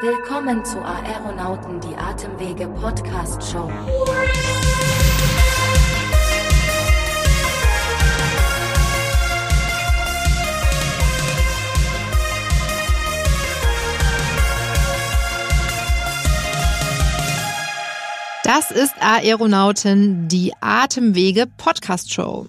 Willkommen zu Aeronauten die Atemwege Podcast Show. Das ist Aeronauten die Atemwege Podcast Show.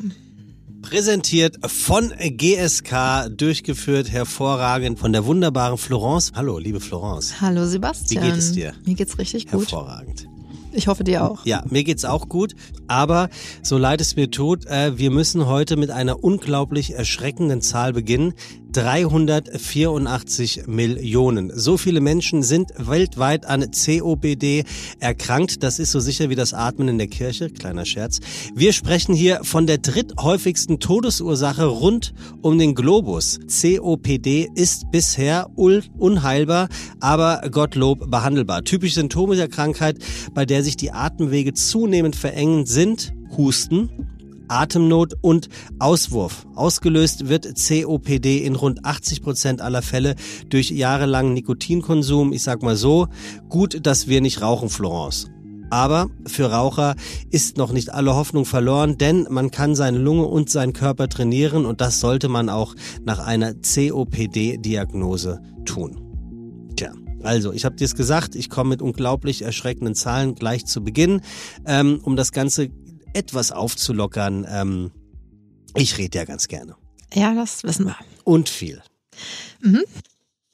Präsentiert von GSK, durchgeführt hervorragend von der wunderbaren Florence. Hallo, liebe Florence. Hallo Sebastian. Wie geht es dir? Mir geht's richtig gut. Hervorragend. Ich hoffe dir auch. Ja, mir geht's auch gut, aber so leid es mir tut, äh, wir müssen heute mit einer unglaublich erschreckenden Zahl beginnen. 384 Millionen. So viele Menschen sind weltweit an COPD erkrankt. Das ist so sicher wie das Atmen in der Kirche. Kleiner Scherz. Wir sprechen hier von der dritthäufigsten Todesursache rund um den Globus. COPD ist bisher unheilbar, aber Gottlob behandelbar. Typische Symptome der Krankheit, bei der sich die Atemwege zunehmend verengen, sind Husten, Atemnot und Auswurf. Ausgelöst wird COPD in rund 80 Prozent aller Fälle durch jahrelangen Nikotinkonsum. Ich sag mal so, gut, dass wir nicht rauchen, Florence. Aber für Raucher ist noch nicht alle Hoffnung verloren, denn man kann seine Lunge und seinen Körper trainieren und das sollte man auch nach einer COPD-Diagnose tun. Tja. Also, ich habe dir es gesagt, ich komme mit unglaublich erschreckenden Zahlen gleich zu Beginn, ähm, um das Ganze etwas aufzulockern. Ähm, ich rede ja ganz gerne. Ja, das wissen wir. Und viel. Mhm.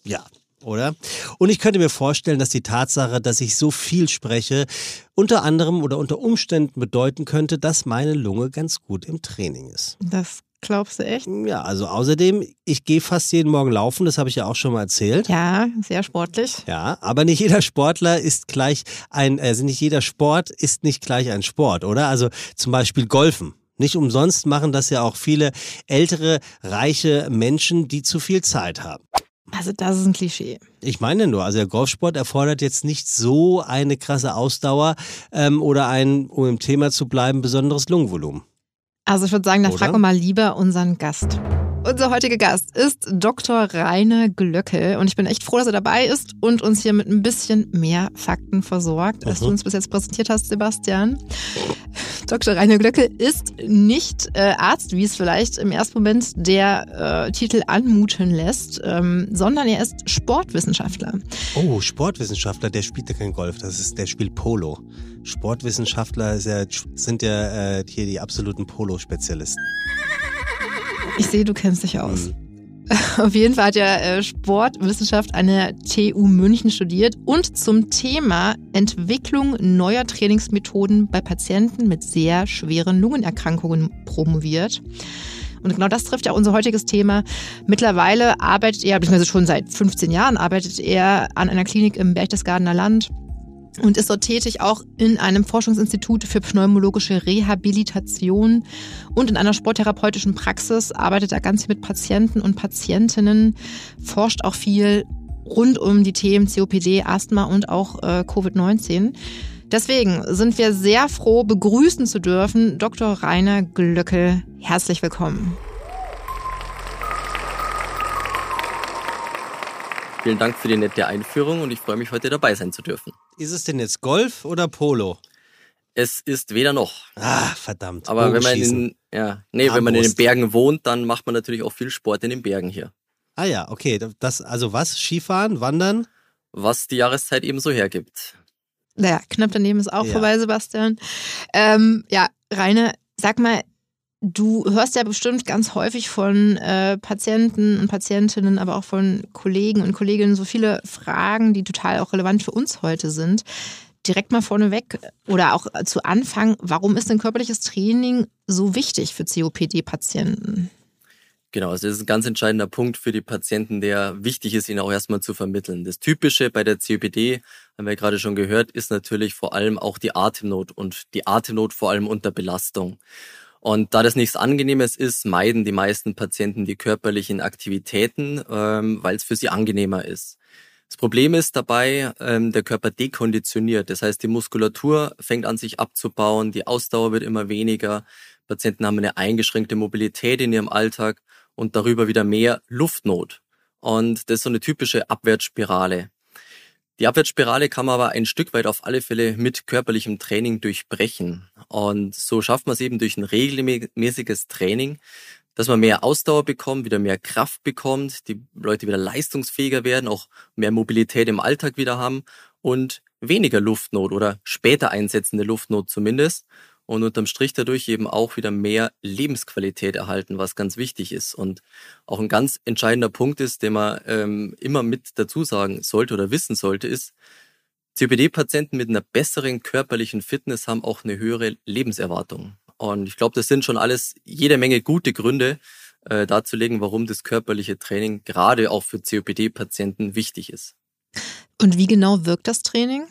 Ja, oder? Und ich könnte mir vorstellen, dass die Tatsache, dass ich so viel spreche, unter anderem oder unter Umständen bedeuten könnte, dass meine Lunge ganz gut im Training ist. Das glaubst du echt? Ja, also außerdem, ich gehe fast jeden Morgen laufen, das habe ich ja auch schon mal erzählt. Ja, sehr sportlich. Ja, aber nicht jeder Sportler ist gleich ein, also nicht jeder Sport ist nicht gleich ein Sport, oder? Also zum Beispiel Golfen. Nicht umsonst machen das ja auch viele ältere, reiche Menschen, die zu viel Zeit haben. Also das ist ein Klischee. Ich meine nur, also der Golfsport erfordert jetzt nicht so eine krasse Ausdauer ähm, oder ein, um im Thema zu bleiben, besonderes Lungenvolumen. Also ich würde sagen, da Oder? fragen wir mal lieber unseren Gast. Unser heutiger Gast ist Dr. Rainer Glöcke und ich bin echt froh, dass er dabei ist und uns hier mit ein bisschen mehr Fakten versorgt, als du Mhm. uns bis jetzt präsentiert hast, Sebastian. Dr. Rainer Glöcke ist nicht äh, Arzt, wie es vielleicht im ersten Moment der äh, Titel anmuten lässt, ähm, sondern er ist Sportwissenschaftler. Oh, Sportwissenschaftler, der spielt ja kein Golf, das ist, der spielt Polo. Sportwissenschaftler ja, sind ja äh, hier die absoluten Polo-Spezialisten. Ich sehe, du kennst dich aus. Mhm. Auf jeden Fall hat er äh, Sportwissenschaft an der TU München studiert und zum Thema Entwicklung neuer Trainingsmethoden bei Patienten mit sehr schweren Lungenerkrankungen promoviert. Und genau das trifft ja unser heutiges Thema. Mittlerweile arbeitet er, beziehungsweise schon seit 15 Jahren arbeitet er an einer Klinik im Berchtesgadener Land und ist dort tätig auch in einem Forschungsinstitut für pneumologische Rehabilitation und in einer sporttherapeutischen Praxis arbeitet er ganz viel mit Patienten und Patientinnen, forscht auch viel rund um die Themen COPD, Asthma und auch äh, Covid-19. Deswegen sind wir sehr froh, begrüßen zu dürfen Dr. Rainer Glöckel. Herzlich willkommen. Vielen Dank für die nette Einführung und ich freue mich, heute dabei sein zu dürfen. Ist es denn jetzt Golf oder Polo? Es ist weder noch. Ah, verdammt. Aber wenn man in, ja, nee, wenn man in den. Bergen wohnt, dann macht man natürlich auch viel Sport in den Bergen hier. Ah ja, okay. Das, also was? Skifahren, Wandern? Was die Jahreszeit eben so hergibt. Naja, knapp daneben ist auch Ja. vorbei, Sebastian. Ähm, ja, Rainer, sag mal, du hörst ja bestimmt ganz häufig von äh, Patienten und Patientinnen, aber auch von Kollegen und Kolleginnen so viele Fragen, die total auch relevant für uns heute sind. Direkt mal vorneweg oder auch zu Anfang, warum ist denn körperliches Training so wichtig für COPD-Patienten? Genau, also das ist ein ganz entscheidender Punkt für die Patienten, der wichtig ist, ihnen auch erstmal zu vermitteln. Das Typische bei der COPD, haben wir gerade schon gehört, ist natürlich vor allem auch die Atemnot und die Atemnot vor allem unter Belastung. Und da das nichts Angenehmes ist, meiden die meisten Patienten die körperlichen Aktivitäten, ähm, weil es für sie angenehmer ist. Das Problem ist dabei, ähm, der Körper dekonditioniert. Das heißt, die Muskulatur fängt an sich abzubauen, die Ausdauer wird immer weniger. Patienten haben eine eingeschränkte Mobilität in ihrem Alltag und darüber wieder mehr Luftnot. Und das ist so eine typische Abwärtsspirale. Die Abwärtsspirale kann man aber ein Stück weit auf alle Fälle mit körperlichem Training durchbrechen. Und so schafft man es eben durch ein regelmäßiges Training, dass man mehr Ausdauer bekommt, wieder mehr Kraft bekommt, die Leute wieder leistungsfähiger werden, auch mehr Mobilität im Alltag wieder haben und weniger Luftnot oder später einsetzende Luftnot zumindest und unterm Strich dadurch eben auch wieder mehr Lebensqualität erhalten, was ganz wichtig ist. Und auch ein ganz entscheidender Punkt ist, den man ähm, immer mit dazu sagen sollte oder wissen sollte, ist, COPD-Patienten mit einer besseren körperlichen Fitness haben auch eine höhere Lebenserwartung. Und ich glaube, das sind schon alles jede Menge gute Gründe, äh, darzulegen, warum das körperliche Training gerade auch für COPD-Patienten wichtig ist. Und wie genau wirkt das Training?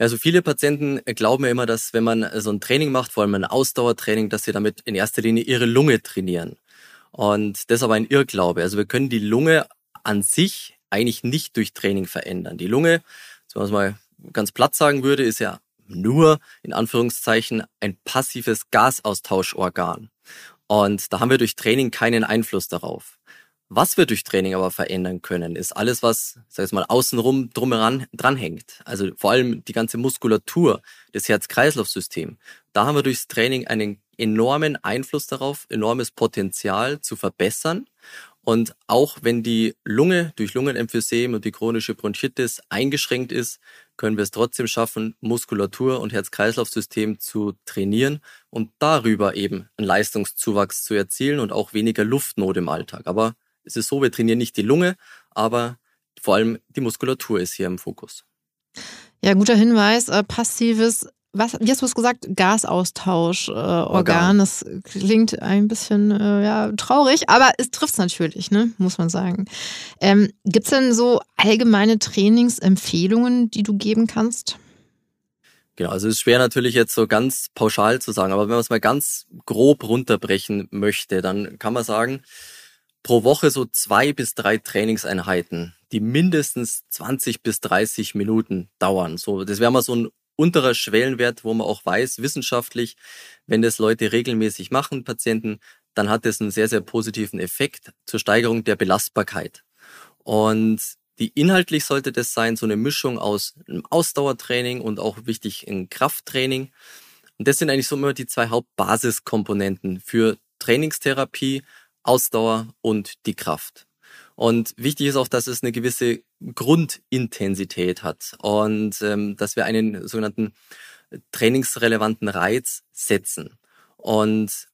Also viele Patienten glauben ja immer, dass wenn man so ein Training macht, vor allem ein Ausdauertraining, dass sie damit in erster Linie ihre Lunge trainieren. Und das ist aber ein Irrglaube. Also wir können die Lunge an sich eigentlich nicht durch Training verändern. Die Lunge, wenn man es mal ganz platt sagen würde, ist ja nur in Anführungszeichen ein passives Gasaustauschorgan. Und da haben wir durch Training keinen Einfluss darauf. Was wir durch Training aber verändern können, ist alles, was, sag ich mal, außenrum drumheran dranhängt. Also vor allem die ganze Muskulatur, das Herz-Kreislauf-System. Da haben wir durchs Training einen enormen Einfluss darauf, enormes Potenzial zu verbessern. Und auch wenn die Lunge durch Lungenemphysem und die chronische Bronchitis eingeschränkt ist, können wir es trotzdem schaffen, Muskulatur und Herz-Kreislauf-System zu trainieren und darüber eben einen Leistungszuwachs zu erzielen und auch weniger Luftnot im Alltag. Aber es ist so, wir trainieren nicht die Lunge, aber vor allem die Muskulatur ist hier im Fokus. Ja, guter Hinweis. Äh, passives, was, wie hast du es gesagt? Gasaustauschorgan. Äh, das klingt ein bisschen äh, ja, traurig, aber es trifft es natürlich, ne? muss man sagen. Ähm, Gibt es denn so allgemeine Trainingsempfehlungen, die du geben kannst? Genau, also es ist schwer natürlich jetzt so ganz pauschal zu sagen, aber wenn man es mal ganz grob runterbrechen möchte, dann kann man sagen, pro Woche so zwei bis drei Trainingseinheiten, die mindestens 20 bis 30 Minuten dauern. So, das wäre mal so ein unterer Schwellenwert, wo man auch weiß, wissenschaftlich, wenn das Leute regelmäßig machen, Patienten, dann hat das einen sehr, sehr positiven Effekt zur Steigerung der Belastbarkeit. Und die inhaltlich sollte das sein, so eine Mischung aus einem Ausdauertraining und auch wichtig ein Krafttraining. Und das sind eigentlich so immer die zwei Hauptbasiskomponenten für Trainingstherapie, Ausdauer und die Kraft. Und wichtig ist auch, dass es eine gewisse Grundintensität hat und ähm, dass wir einen sogenannten trainingsrelevanten Reiz setzen. Und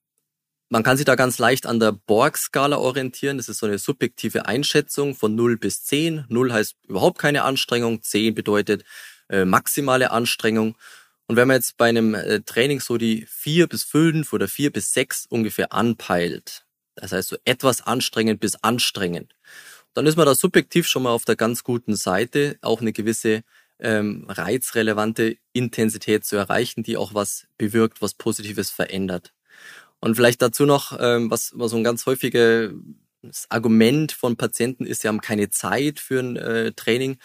man kann sich da ganz leicht an der Borg-Skala orientieren. Das ist so eine subjektive Einschätzung von 0 bis 10. 0 heißt überhaupt keine Anstrengung, 10 bedeutet äh, maximale Anstrengung. Und wenn man jetzt bei einem äh, Training so die 4 bis 5 oder 4 bis 6 ungefähr anpeilt, das heißt so etwas anstrengend bis anstrengend. Dann ist man da subjektiv schon mal auf der ganz guten Seite, auch eine gewisse ähm, reizrelevante Intensität zu erreichen, die auch was bewirkt, was Positives verändert. Und vielleicht dazu noch, ähm, was, was so ein ganz häufiges Argument von Patienten ist, sie haben keine Zeit für ein äh, Training,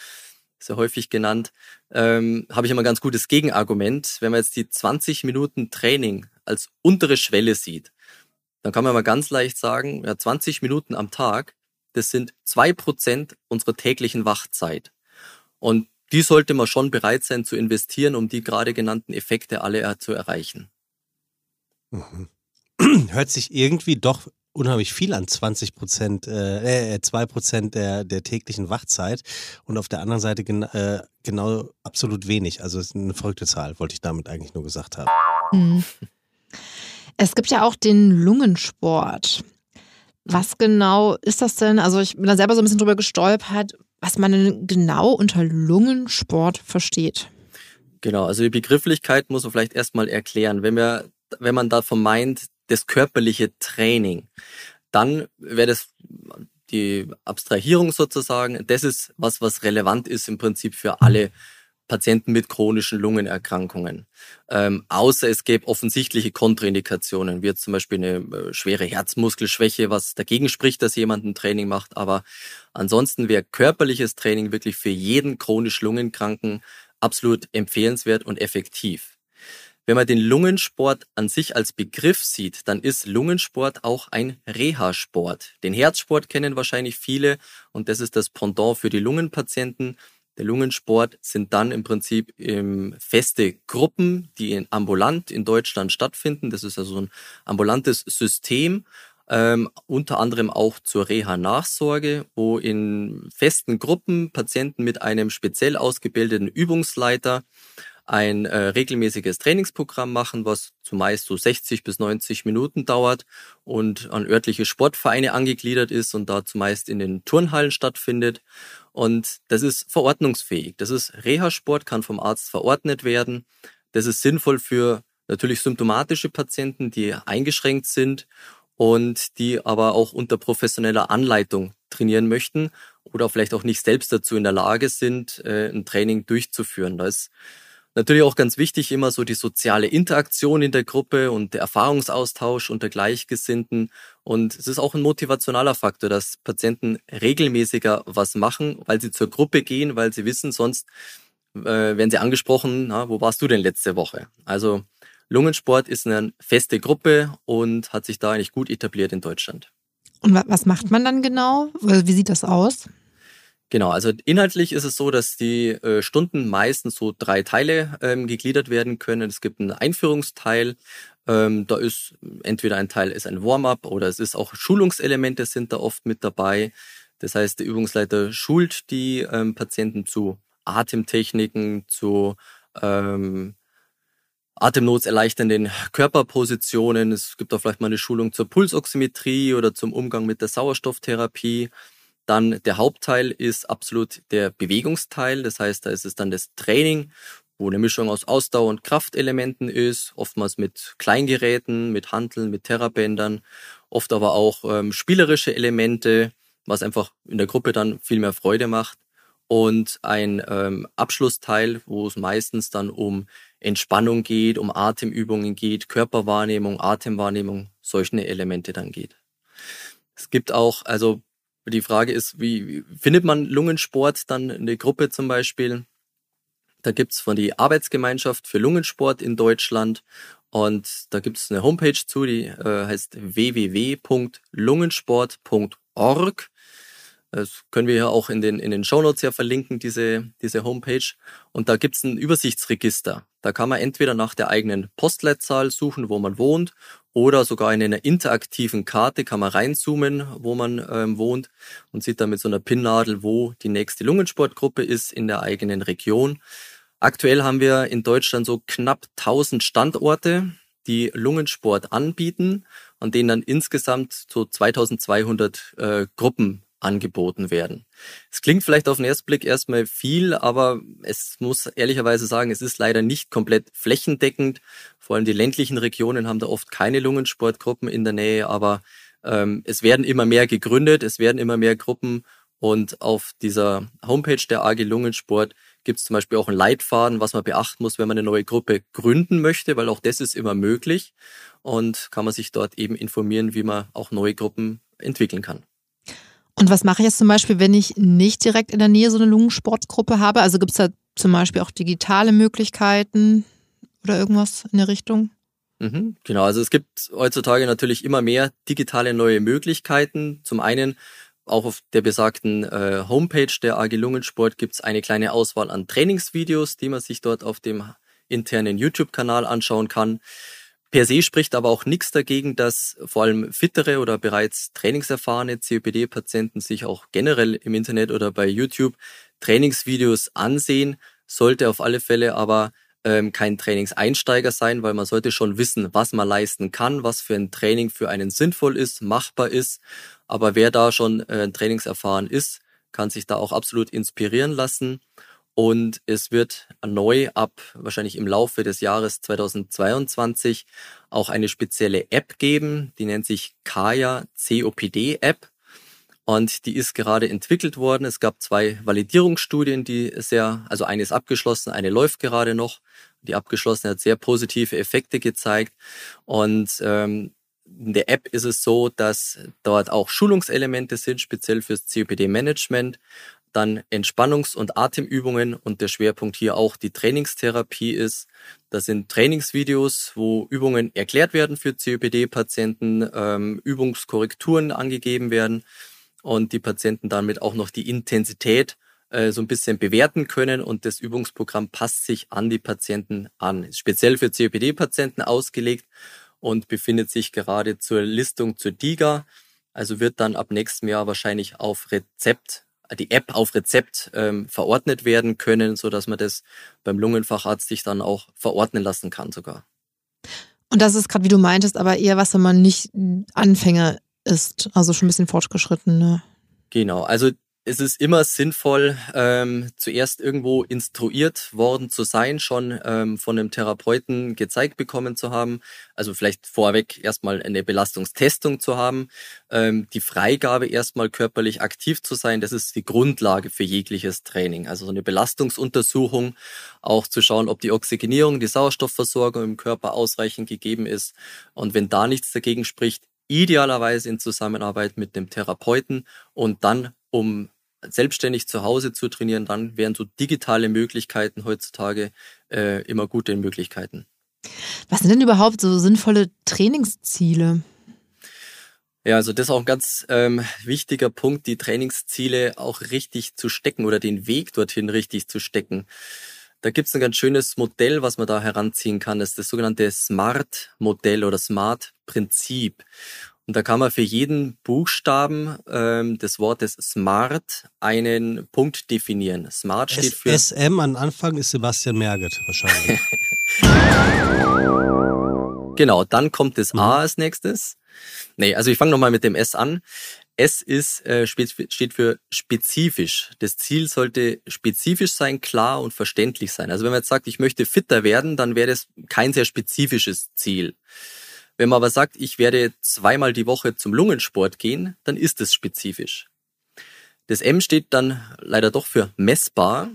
sehr häufig genannt, ähm, habe ich immer ein ganz gutes Gegenargument. Wenn man jetzt die 20 Minuten Training als untere Schwelle sieht, dann kann man mal ganz leicht sagen, ja, 20 Minuten am Tag, das sind zwei Prozent unserer täglichen Wachzeit. Und die sollte man schon bereit sein zu investieren, um die gerade genannten Effekte alle zu erreichen. Mhm. Hört sich irgendwie doch unheimlich viel an 20 Prozent, äh, 2 äh, Prozent der, der täglichen Wachzeit und auf der anderen Seite gen, äh, genau absolut wenig. Also es ist eine verrückte Zahl, wollte ich damit eigentlich nur gesagt haben. Mhm. Es gibt ja auch den Lungensport. Was genau ist das denn? Also ich bin da selber so ein bisschen drüber gestolpert, was man genau unter Lungensport versteht. Genau, also die Begrifflichkeit muss man vielleicht erstmal erklären. Wenn, wir, wenn man davon meint, das körperliche Training, dann wäre das die Abstrahierung sozusagen. Das ist was, was relevant ist im Prinzip für alle Patienten mit chronischen Lungenerkrankungen. Ähm, außer es gäbe offensichtliche Kontraindikationen, wie zum Beispiel eine äh, schwere Herzmuskelschwäche, was dagegen spricht, dass jemand ein Training macht. Aber ansonsten wäre körperliches Training wirklich für jeden chronisch Lungenkranken absolut empfehlenswert und effektiv. wenn man den Lungensport an sich als Begriff sieht, dann ist Lungensport auch ein Reha-Sport. Den Herzsport kennen wahrscheinlich viele und das ist das Pendant für die Lungenpatienten. Der Lungensport sind dann im Prinzip ähm, feste Gruppen, die in ambulant in Deutschland stattfinden. Das ist also ein ambulantes System, ähm, unter anderem auch zur Reha-Nachsorge, wo in festen Gruppen Patienten mit einem speziell ausgebildeten Übungsleiter ein äh, regelmäßiges Trainingsprogramm machen, was zumeist so 60 bis 90 Minuten dauert und an örtliche Sportvereine angegliedert ist und da zumeist in den Turnhallen stattfindet. Und das ist verordnungsfähig. Das ist Reha-Sport, kann vom Arzt verordnet werden. Das ist sinnvoll für natürlich symptomatische Patienten, die eingeschränkt sind und die aber auch unter professioneller Anleitung trainieren möchten oder vielleicht auch nicht selbst dazu in der Lage sind, äh, ein Training durchzuführen. Da ist Natürlich auch ganz wichtig immer so die soziale Interaktion in der Gruppe und der Erfahrungsaustausch unter Gleichgesinnten. Und es ist auch ein motivationaler Faktor, dass Patienten regelmäßiger was machen, weil sie zur Gruppe gehen, weil sie wissen, sonst äh, werden sie angesprochen, na, wo warst du denn letzte Woche? Also Lungensport ist eine feste Gruppe und hat sich da eigentlich gut etabliert in Deutschland. Und was macht man dann genau? Wie sieht das aus? Genau, also inhaltlich ist es so, dass die äh, Stunden meistens so drei Teile ähm, gegliedert werden können. Es gibt einen Einführungsteil, ähm, da ist entweder ein Teil ist ein Warm-up oder es ist auch Schulungselemente sind da oft mit dabei. Das heißt, der Übungsleiter schult die ähm, Patienten zu Atemtechniken, zu ähm, atemnotserleichternden Körperpositionen. Es gibt auch vielleicht mal eine Schulung zur Pulsoximetrie oder zum Umgang mit der Sauerstofftherapie. Dann der Hauptteil ist absolut der Bewegungsteil. Das heißt, da ist es dann das Training, wo eine Mischung aus Ausdauer- und Kraftelementen ist, oftmals mit Kleingeräten, mit Hanteln, mit Terrabändern, oft aber auch ähm, spielerische Elemente, was einfach in der Gruppe dann viel mehr Freude macht. Und ein ähm, Abschlussteil, wo es meistens dann um Entspannung geht, um Atemübungen geht, Körperwahrnehmung, Atemwahrnehmung, solche Elemente dann geht. Es gibt auch, also die Frage ist, wie, findet man Lungensport dann in der Gruppe zum Beispiel? Da gibt's von die Arbeitsgemeinschaft für Lungensport in Deutschland und da gibt's eine Homepage zu, die äh, heißt www.lungensport.org. Das können wir ja auch in den, in den Shownotes ja verlinken, diese, diese Homepage. Und da gibt's ein Übersichtsregister. Da kann man entweder nach der eigenen Postleitzahl suchen, wo man wohnt, oder sogar in einer interaktiven Karte kann man reinzoomen, wo man ähm, wohnt und sieht dann mit so einer Pinnnadel, wo die nächste Lungensportgruppe ist in der eigenen Region. Aktuell haben wir in Deutschland so knapp 1000 Standorte, die Lungensport anbieten, an denen dann insgesamt so 2200 äh, Gruppen angeboten werden. Es klingt vielleicht auf den ersten Blick erstmal viel, aber es muss ehrlicherweise sagen, es ist leider nicht komplett flächendeckend. Vor allem die ländlichen Regionen haben da oft keine Lungensportgruppen in der Nähe, aber ähm, es werden immer mehr gegründet, es werden immer mehr Gruppen und auf dieser Homepage der AG Lungensport gibt es zum Beispiel auch einen Leitfaden, was man beachten muss, wenn man eine neue Gruppe gründen möchte, weil auch das ist immer möglich und kann man sich dort eben informieren, wie man auch neue Gruppen entwickeln kann. Und was mache ich jetzt zum Beispiel, wenn ich nicht direkt in der Nähe so eine Lungensportgruppe habe? Also gibt es da zum Beispiel auch digitale Möglichkeiten oder irgendwas in der Richtung? Mhm, genau, also es gibt heutzutage natürlich immer mehr digitale neue Möglichkeiten. Zum einen auch auf der besagten äh, Homepage der AG Lungensport gibt es eine kleine Auswahl an Trainingsvideos, die man sich dort auf dem internen YouTube-Kanal anschauen kann. Per se spricht aber auch nichts dagegen, dass vor allem fittere oder bereits trainingserfahrene COPD-Patienten sich auch generell im Internet oder bei YouTube Trainingsvideos ansehen. Sollte auf alle Fälle aber ähm, kein Trainingseinsteiger sein, weil man sollte schon wissen, was man leisten kann, was für ein Training für einen sinnvoll ist, machbar ist. Aber wer da schon äh, trainingserfahren ist, kann sich da auch absolut inspirieren lassen. Und es wird neu ab wahrscheinlich im Laufe des Jahres 2022 auch eine spezielle App geben, die nennt sich Kaya COPD App. Und die ist gerade entwickelt worden. Es gab zwei Validierungsstudien, die sehr, also eine ist abgeschlossen, eine läuft gerade noch. Die abgeschlossene hat sehr positive Effekte gezeigt. Und ähm, in der App ist es so, dass dort auch Schulungselemente sind, speziell fürs COPD-Management dann Entspannungs- und Atemübungen und der Schwerpunkt hier auch die Trainingstherapie ist. Das sind Trainingsvideos, wo Übungen erklärt werden für COPD-Patienten, ähm, Übungskorrekturen angegeben werden und die Patienten damit auch noch die Intensität äh, so ein bisschen bewerten können und das Übungsprogramm passt sich an die Patienten an. Ist speziell für COPD-Patienten ausgelegt und befindet sich gerade zur Listung zur DIGA. Also wird dann ab nächstem Jahr wahrscheinlich auf Rezept die App auf Rezept ähm, verordnet werden können, so dass man das beim Lungenfacharzt sich dann auch verordnen lassen kann sogar. Und das ist gerade, wie du meintest, aber eher was, wenn man nicht Anfänger ist, also schon ein bisschen fortgeschritten. Ne? Genau, also es ist immer sinnvoll, ähm, zuerst irgendwo instruiert worden zu sein, schon ähm, von einem Therapeuten gezeigt bekommen zu haben. Also vielleicht vorweg erstmal eine Belastungstestung zu haben, ähm, die Freigabe erstmal körperlich aktiv zu sein. Das ist die Grundlage für jegliches Training. Also so eine Belastungsuntersuchung, auch zu schauen, ob die Oxygenierung, die Sauerstoffversorgung im Körper ausreichend gegeben ist. Und wenn da nichts dagegen spricht, idealerweise in Zusammenarbeit mit dem Therapeuten und dann um selbstständig zu Hause zu trainieren, dann wären so digitale Möglichkeiten heutzutage äh, immer gute Möglichkeiten. Was sind denn überhaupt so sinnvolle Trainingsziele? Ja, also das ist auch ein ganz ähm, wichtiger Punkt, die Trainingsziele auch richtig zu stecken oder den Weg dorthin richtig zu stecken. Da gibt's ein ganz schönes Modell, was man da heranziehen kann. Das ist das sogenannte Smart-Modell oder Smart-Prinzip. Und da kann man für jeden Buchstaben ähm, des Wortes Smart einen Punkt definieren. Smart steht für. SM am Anfang ist Sebastian Merget wahrscheinlich. genau, dann kommt das A mhm. als nächstes. Nee, also ich fange nochmal mit dem S an. S ist, äh, steht für spezifisch. Das Ziel sollte spezifisch sein, klar und verständlich sein. Also wenn man jetzt sagt, ich möchte fitter werden, dann wäre das kein sehr spezifisches Ziel. Wenn man aber sagt, ich werde zweimal die Woche zum Lungensport gehen, dann ist es spezifisch. Das M steht dann leider doch für messbar.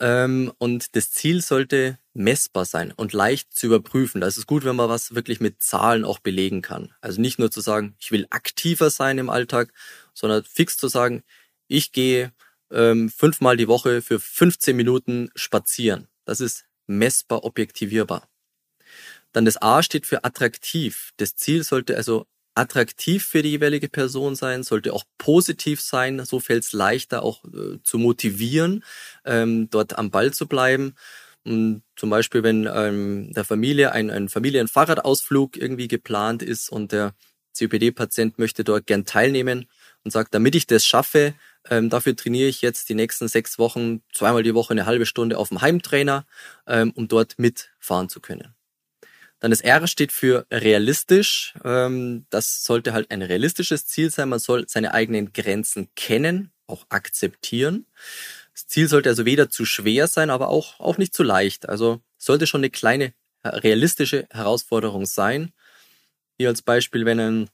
Ähm, und das Ziel sollte messbar sein und leicht zu überprüfen. Das ist gut, wenn man was wirklich mit Zahlen auch belegen kann. Also nicht nur zu sagen, ich will aktiver sein im Alltag, sondern fix zu sagen, ich gehe ähm, fünfmal die Woche für 15 Minuten spazieren. Das ist messbar objektivierbar. Dann das A steht für attraktiv. Das Ziel sollte also attraktiv für die jeweilige Person sein, sollte auch positiv sein. So fällt es leichter auch äh, zu motivieren, ähm, dort am Ball zu bleiben. Und zum Beispiel, wenn ähm, der Familie ein, ein Familienfahrradausflug irgendwie geplant ist und der COPD-Patient möchte dort gern teilnehmen und sagt, damit ich das schaffe, ähm, dafür trainiere ich jetzt die nächsten sechs Wochen zweimal die Woche eine halbe Stunde auf dem Heimtrainer, ähm, um dort mitfahren zu können. Dann das R steht für realistisch. Ähm, das sollte halt ein realistisches Ziel sein. Man soll seine eigenen Grenzen kennen, auch akzeptieren. Das Ziel sollte also weder zu schwer sein, aber auch, auch nicht zu leicht. Also sollte schon eine kleine äh, realistische Herausforderung sein. Hier als Beispiel, wenn ein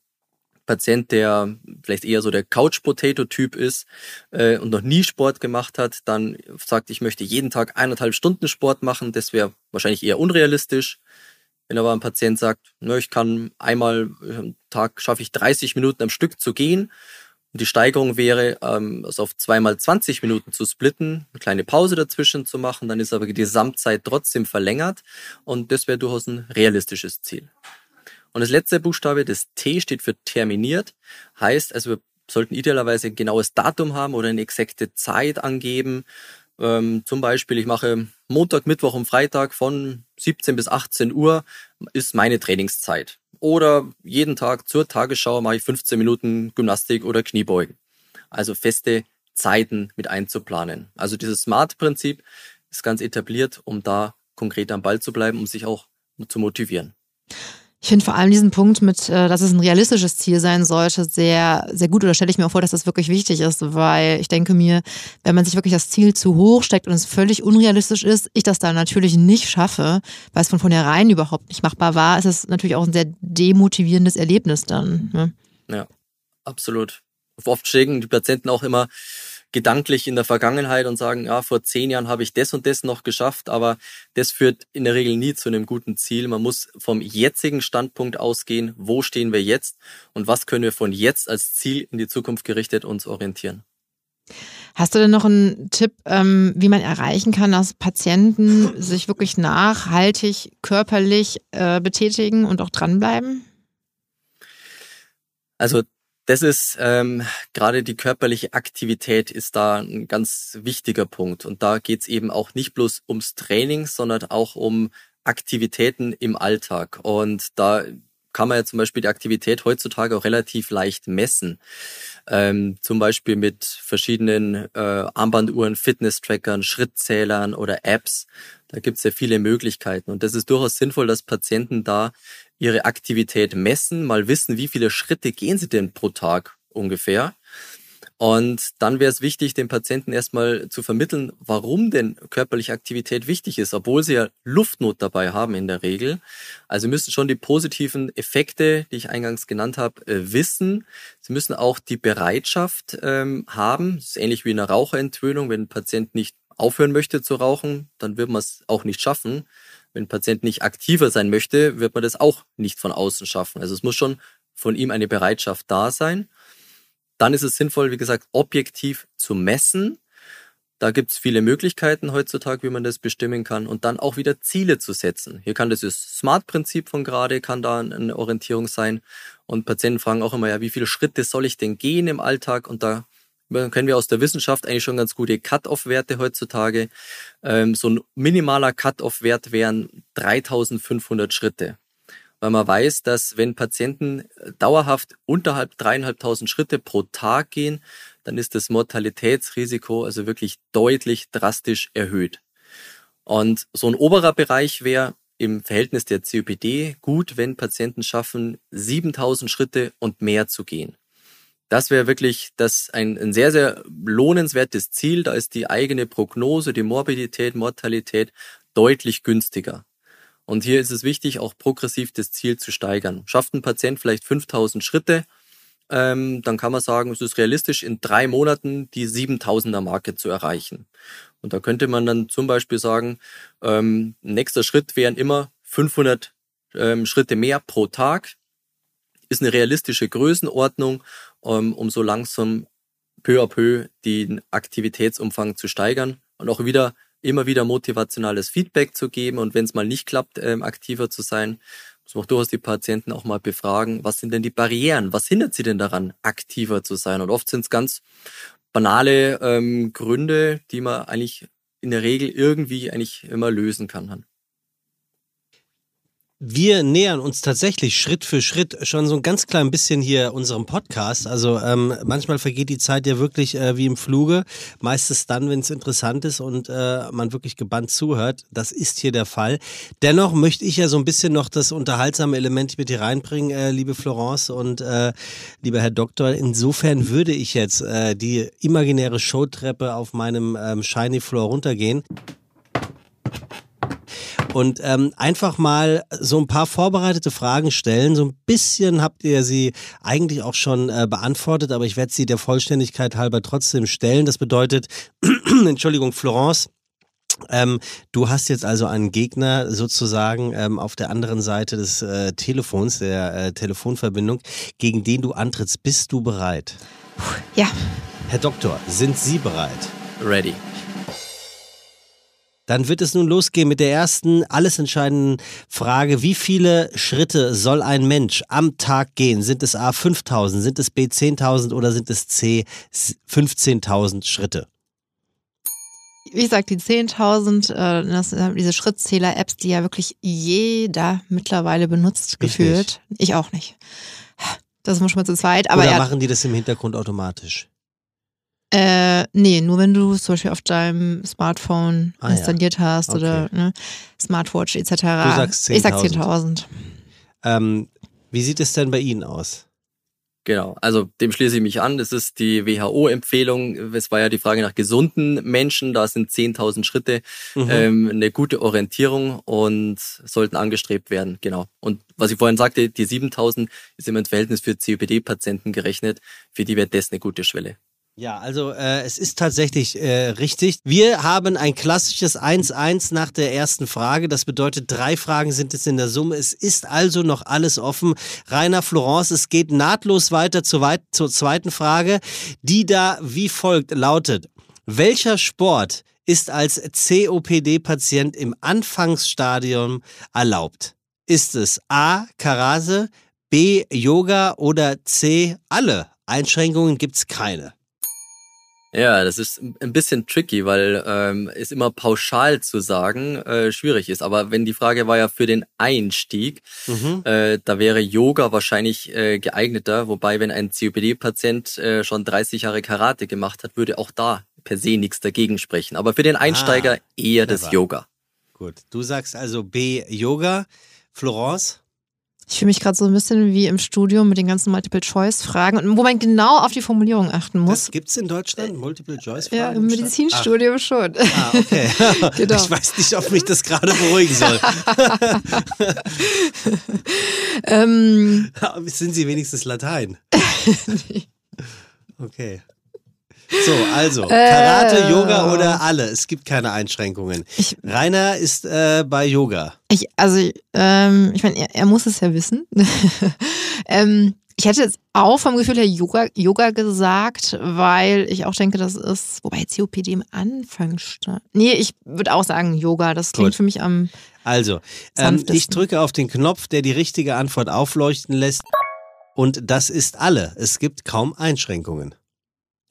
Patient, der vielleicht eher so der Couch-Potato-Typ ist äh, und noch nie Sport gemacht hat, dann sagt, ich möchte jeden Tag eineinhalb Stunden Sport machen, das wäre wahrscheinlich eher unrealistisch. Wenn aber ein Patient sagt, ne, ich kann einmal am Tag schaffe ich 30 Minuten am Stück zu gehen und die Steigerung wäre, ähm, es auf zweimal 20 Minuten zu splitten, eine kleine Pause dazwischen zu machen, dann ist aber die Gesamtzeit trotzdem verlängert und das wäre durchaus ein realistisches Ziel. Und das letzte Buchstabe, das T steht für terminiert, heißt also wir sollten idealerweise ein genaues Datum haben oder eine exakte Zeit angeben. Ähm, zum Beispiel, ich mache Montag, Mittwoch und Freitag von 17 bis 18 Uhr ist meine Trainingszeit. Oder jeden Tag zur Tagesschau mache ich 15 Minuten Gymnastik oder Kniebeugen. Also feste Zeiten mit einzuplanen. Also dieses Smart-Prinzip ist ganz etabliert, um da konkret am Ball zu bleiben, um sich auch zu motivieren. Ich finde vor allem diesen Punkt mit, äh, dass es ein realistisches Ziel sein sollte, sehr, sehr gut. Oder stelle ich mir auch vor, dass das wirklich wichtig ist, weil ich denke mir, wenn man sich wirklich das Ziel zu hoch steckt und es völlig unrealistisch ist, ich das dann natürlich nicht schaffe, weil es von vornherein überhaupt nicht machbar war, ist es natürlich auch ein sehr demotivierendes Erlebnis dann. Ne? Ja, absolut. Oft stecken die Patienten auch immer gedanklich in der Vergangenheit und sagen, ja, vor zehn Jahren habe ich das und das noch geschafft, aber das führt in der Regel nie zu einem guten Ziel. Man muss vom jetzigen Standpunkt ausgehen, wo stehen wir jetzt und was können wir von jetzt als Ziel in die Zukunft gerichtet uns orientieren. Hast du denn noch einen Tipp, ähm, wie man erreichen kann, dass Patienten sich wirklich nachhaltig körperlich äh, betätigen und auch dranbleiben? Also das ist ähm, gerade die körperliche Aktivität ist da ein ganz wichtiger Punkt. Und da geht's eben auch nicht bloß ums Training, sondern auch um Aktivitäten im Alltag. Und da kann man ja zum Beispiel die Aktivität heutzutage auch relativ leicht messen. Ähm, zum Beispiel mit verschiedenen äh, Armbanduhren, Fitness-Trackern, Schrittzählern oder Apps. Da gibt's ja viele Möglichkeiten. Und das ist durchaus sinnvoll, dass Patienten da ihre Aktivität messen, mal wissen, wie viele Schritte gehen sie denn pro Tag ungefähr. Und dann wäre es wichtig, den Patienten erstmal zu vermitteln, warum denn körperliche Aktivität wichtig ist, obwohl sie ja Luftnot dabei haben in der Regel. Also müssen schon die positiven Effekte, die ich eingangs genannt habe, äh, wissen. Sie müssen auch die Bereitschaft ähm, haben. Das ist ähnlich wie eine Raucherentwöhnung. Wenn ein Patient nicht aufhören möchte zu rauchen, dann wird man es auch nicht schaffen. Wenn ein Patient nicht aktiver sein möchte, wird man das auch nicht von außen schaffen. Also es muss schon von ihm eine Bereitschaft da sein dann ist es sinnvoll, wie gesagt, objektiv zu messen. Da gibt es viele Möglichkeiten heutzutage, wie man das bestimmen kann und dann auch wieder Ziele zu setzen. Hier kann das SMART-Prinzip von gerade, kann da eine Orientierung sein. Und Patienten fragen auch immer, ja, wie viele Schritte soll ich denn gehen im Alltag? Und da können wir aus der Wissenschaft eigentlich schon ganz gute Cut-off-Werte heutzutage. Ähm, so ein minimaler Cut-off-Wert wären 3500 Schritte weil man weiß, dass wenn Patienten äh, dauerhaft unterhalb dreieinhalbtausend Schritte pro Tag gehen, dann ist das Mortalitätsrisiko also wirklich deutlich drastisch erhöht. Und so ein oberer Bereich wäre im Verhältnis der COPD gut, wenn Patienten schaffen, 7000 Schritte und mehr zu gehen. Das wäre wirklich das ein, ein sehr, sehr lohnenswertes Ziel. Da ist die eigene Prognose, die Morbidität, Mortalität deutlich günstiger. Und hier ist es wichtig, auch progressiv das Ziel zu steigern. Schafft ein Patient vielleicht 5000 Schritte, ähm, dann kann man sagen, es ist realistisch, in drei Monaten die 7000er Marke zu erreichen. Und da könnte man dann zum Beispiel sagen, ähm, nächster Schritt wären immer 500 ähm, Schritte mehr pro Tag. Ist eine realistische Größenordnung, ähm, um so langsam peu à peu den Aktivitätsumfang zu steigern und auch wieder immer wieder motivationales Feedback zu geben. Und wenn es mal nicht klappt, ähm, aktiver zu sein, muss man auch durchaus die Patienten auch mal befragen, was sind denn die Barrieren, was hindert sie denn daran, aktiver zu sein? Und oft sind es ganz banale ähm, Gründe, die man eigentlich in der Regel irgendwie eigentlich immer lösen kann wir nähern uns tatsächlich Schritt für Schritt schon so ein ganz klein bisschen hier unserem Podcast. Also ähm, manchmal vergeht die Zeit ja wirklich äh, wie im Fluge. Meistens dann, wenn es interessant ist und äh, man wirklich gebannt zuhört. Das ist hier der Fall. Dennoch möchte ich ja so ein bisschen noch das unterhaltsame Element mit hier reinbringen, äh, liebe Florence und äh, lieber Herr Doktor. Insofern würde ich jetzt äh, die imaginäre Showtreppe auf meinem ähm, Shiny Floor runtergehen und ähm, einfach mal so ein paar vorbereitete Fragen stellen. So ein bisschen habt ihr sie eigentlich auch schon äh, beantwortet, aber ich werde sie der Vollständigkeit halber trotzdem stellen. Das bedeutet, Entschuldigung, Florence, ähm, du hast jetzt also einen Gegner sozusagen ähm, auf der anderen Seite des äh, Telefons, der äh, Telefonverbindung, gegen den du antrittst. Bist du bereit? Ja. Herr Doktor, sind Sie bereit? Ready. Dann wird es nun losgehen mit der ersten alles entscheidenden Frage. Wie viele Schritte soll ein Mensch am Tag gehen? Sind es A 5000, sind es B 10.000 oder sind es C 15.000 Schritte? Wie gesagt, die 10.000, äh, das sind diese Schrittzähler-Apps, die ja wirklich jeder mittlerweile benutzt, gefühlt. Ich, ich auch nicht. Das muss schon mal zu zweit. Aber Oder machen die das im Hintergrund automatisch? Äh, nee, nur wenn du zum Beispiel auf deinem Smartphone ah, installiert ja. hast okay. oder ne, Smartwatch etc. Du sagst 10.000. Ich sag 10.000. Ähm, wie sieht es denn bei Ihnen aus? Genau, also dem schließe ich mich an. Das ist die WHO-Empfehlung. Es war ja die Frage nach gesunden Menschen. Da sind 10.000 Schritte mhm. ähm, eine gute Orientierung und sollten angestrebt werden. Genau. Und was ich vorhin sagte, die 7.000 ist immer ein Verhältnis für COPD-Patienten gerechnet. Für die wäre das eine gute Schwelle. Ja, also äh, es ist tatsächlich äh, richtig. Wir haben ein klassisches 1-1 nach der ersten Frage. Das bedeutet, drei Fragen sind es in der Summe. Es ist also noch alles offen. Rainer Florence, es geht nahtlos weiter zur, weit zur zweiten Frage, die da wie folgt lautet. Welcher Sport ist als COPD-Patient im Anfangsstadium erlaubt? Ist es A. Karate, B. Yoga oder C. Alle? Einschränkungen gibt's keine. Ja, das ist ein bisschen tricky, weil ähm, es immer pauschal zu sagen äh, schwierig ist. Aber wenn die Frage war ja für den Einstieg, mhm. äh, da wäre Yoga wahrscheinlich äh, geeigneter. Wobei, wenn ein COPD-Patient äh, schon 30 Jahre Karate gemacht hat, würde auch da per se nichts dagegen sprechen. Aber für den Einsteiger ah, eher das Yoga. Gut, du sagst also B Yoga. Florence? Ich fühle mich gerade so ein bisschen wie im Studium mit den ganzen Multiple-Choice-Fragen, wo man genau auf die Formulierung achten muss. Gibt es in Deutschland Multiple-Choice-Fragen? Ja, im Medizinstudium Ach. schon. Ah, okay. genau. Ich weiß nicht, ob mich das gerade beruhigen soll. ähm, Sind Sie wenigstens Latein? okay. So, also, Karate, äh, Yoga oder alle. Es gibt keine Einschränkungen. Ich, Rainer ist äh, bei Yoga. Ich, also, ähm, ich meine, er, er, muss es ja wissen. ähm, ich hätte jetzt auch vom Gefühl her Yoga, Yoga gesagt, weil ich auch denke, das ist, wobei COPD im Anfang stand. Nee, ich würde auch sagen Yoga. Das klingt Gut. für mich am. Also, ähm, ich drücke auf den Knopf, der die richtige Antwort aufleuchten lässt. Und das ist alle. Es gibt kaum Einschränkungen.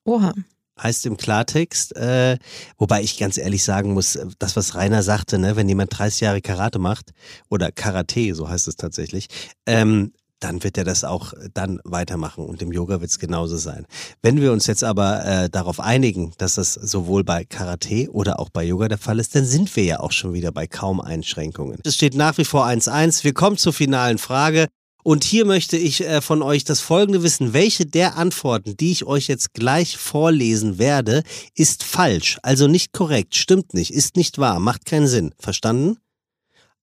Oha heißt im Klartext, äh, wobei ich ganz ehrlich sagen muss, das, was Rainer sagte, ne, wenn jemand 30 Jahre Karate macht, oder Karate, so heißt es tatsächlich, ähm, dann wird er das auch dann weitermachen und im Yoga wird es genauso sein. Wenn wir uns jetzt aber äh, darauf einigen, dass das sowohl bei Karate oder auch bei Yoga der Fall ist, dann sind wir ja auch schon wieder bei kaum Einschränkungen. Es steht nach wie vor 1-1. Wir kommen zur finalen Frage. Und hier möchte ich äh, von euch das Folgende wissen. Welche der Antworten, die ich euch jetzt gleich vorlesen werde, ist falsch, also nicht korrekt, stimmt nicht, ist nicht wahr, macht keinen Sinn. Verstanden?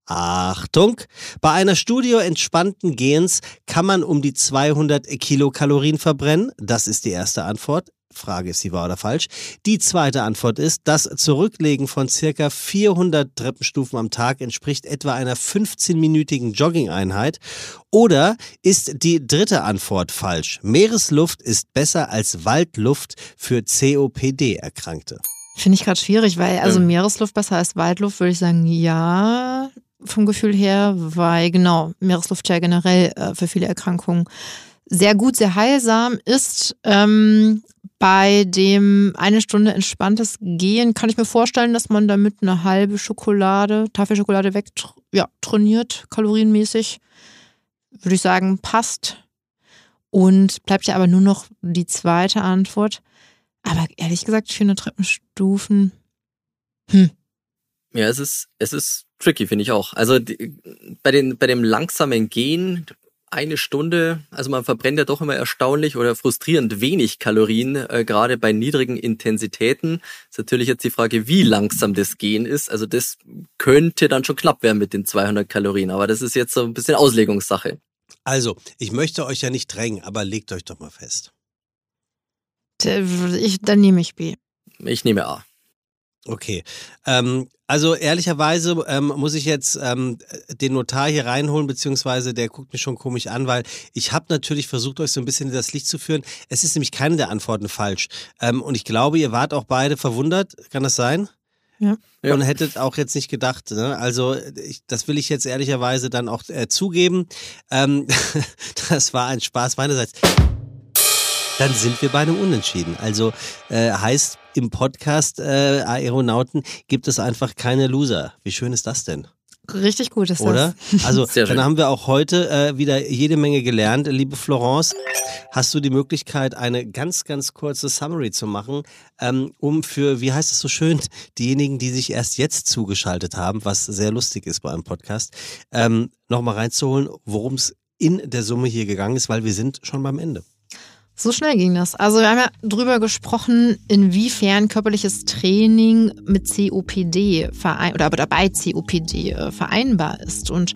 Achtung! Bei einer Studie entspannten Gehens kann man um die 200 Kilokalorien verbrennen. Das ist die erste Antwort. Frage ist sie wahr oder falsch. Die zweite Antwort ist, das Zurücklegen von circa 400 Treppenstufen am Tag entspricht etwa einer 15-minütigen Jogging-Einheit. Oder ist die dritte Antwort falsch? Meeresluft ist besser als Waldluft für COPD-Erkrankte. Finde ich gerade schwierig, weil also ähm. Meeresluft besser als Waldluft, würde ich sagen, ja, vom Gefühl her, weil genau, Meeresluft ja generell äh, für viele Erkrankungen sehr gut, sehr heilsam ist. Ähm, bei dem eine Stunde entspanntes Gehen kann ich mir vorstellen, dass man damit eine halbe Schokolade, Tafelschokolade weg ja, trainiert, kalorienmäßig. Würde ich sagen, passt. Und bleibt ja aber nur noch die zweite Antwort. Aber ehrlich gesagt, 400 Treppenstufen. Hm. Ja, es ist, es ist tricky, finde ich auch. Also die, bei, den, bei dem langsamen Gehen eine Stunde, also man verbrennt ja doch immer erstaunlich oder frustrierend wenig Kalorien, äh, gerade bei niedrigen Intensitäten. Ist natürlich jetzt die Frage, wie langsam das Gehen ist. Also das könnte dann schon knapp werden mit den 200 Kalorien, aber das ist jetzt so ein bisschen Auslegungssache. Also, ich möchte euch ja nicht drängen, aber legt euch doch mal fest. Ich, dann nehme ich B. Ich nehme A. Okay. Ähm, also ehrlicherweise ähm, muss ich jetzt ähm, den Notar hier reinholen, beziehungsweise der guckt mich schon komisch an, weil ich habe natürlich versucht, euch so ein bisschen in das Licht zu führen. Es ist nämlich keine der Antworten falsch. Ähm, und ich glaube, ihr wart auch beide verwundert. Kann das sein? Ja. Und hättet auch jetzt nicht gedacht, ne? also ich, das will ich jetzt ehrlicherweise dann auch äh, zugeben. Ähm, das war ein Spaß meinerseits dann sind wir bei einem Unentschieden. Also äh, heißt im Podcast äh, Aeronauten gibt es einfach keine Loser. Wie schön ist das denn? Richtig gut ist Oder? das. Also dann haben wir auch heute äh, wieder jede Menge gelernt. Liebe Florence, hast du die Möglichkeit, eine ganz, ganz kurze Summary zu machen, ähm, um für, wie heißt es so schön, diejenigen, die sich erst jetzt zugeschaltet haben, was sehr lustig ist bei einem Podcast, ähm, nochmal reinzuholen, worum es in der Summe hier gegangen ist, weil wir sind schon beim Ende. So schnell ging das. Also wir haben ja drüber gesprochen, inwiefern körperliches Training mit COPD verein oder dabei COPD äh, vereinbar ist. Und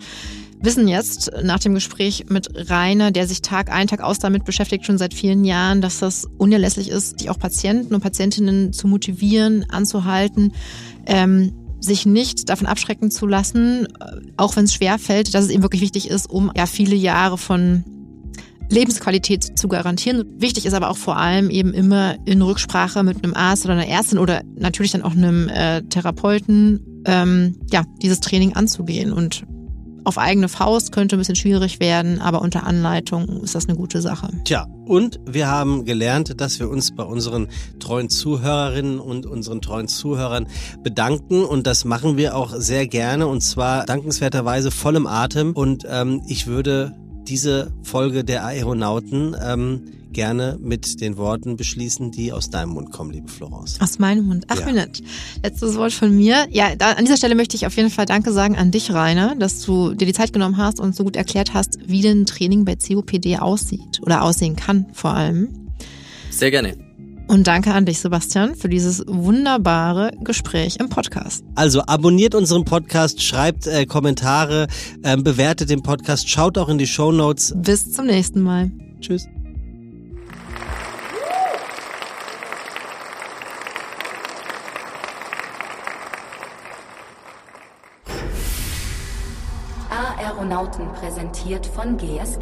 wissen jetzt nach dem Gespräch mit Rainer, der sich Tag ein, Tag aus damit beschäftigt, schon seit vielen Jahren, dass das unerlässlich ist, die auch Patienten und Patientinnen zu motivieren, anzuhalten, ähm, sich nicht davon abschrecken zu lassen, auch wenn es schwer fällt, dass es eben wirklich wichtig ist, um ja viele Jahre von Lebensqualität zu garantieren. Wichtig ist aber auch vor allem eben immer in Rücksprache mit einem Arzt oder einer Ärztin oder natürlich dann auch einem äh, Therapeuten, ähm, ja, dieses Training anzugehen. Und auf eigene Faust könnte ein bisschen schwierig werden, aber unter Anleitung ist das eine gute Sache. Tja, und wir haben gelernt, dass wir uns bei unseren treuen Zuhörerinnen und unseren treuen Zuhörern bedanken und das machen wir auch sehr gerne und zwar dankenswerterweise vollem Atem und ähm, ich würde diese Folge der Aeronauten ähm, gerne mit den Worten beschließen, die aus deinem Mund kommen, liebe Florence. Aus meinem Mund. Ach, ja. nett. Letztes Wort von mir. Ja, da, an dieser Stelle möchte ich auf jeden Fall Danke sagen an dich, Rainer, dass du dir die Zeit genommen hast und so gut erklärt hast, wie denn Training bei COPD aussieht oder aussehen kann vor allem. Sehr gerne. Und danke an dich, Sebastian, für dieses wunderbare Gespräch im Podcast. Also abonniert unseren Podcast, schreibt äh, Kommentare, äh, bewertet den Podcast, schaut auch in die Show Notes. Bis zum nächsten Mal. Tschüss. Aeronauten präsentiert von GSK.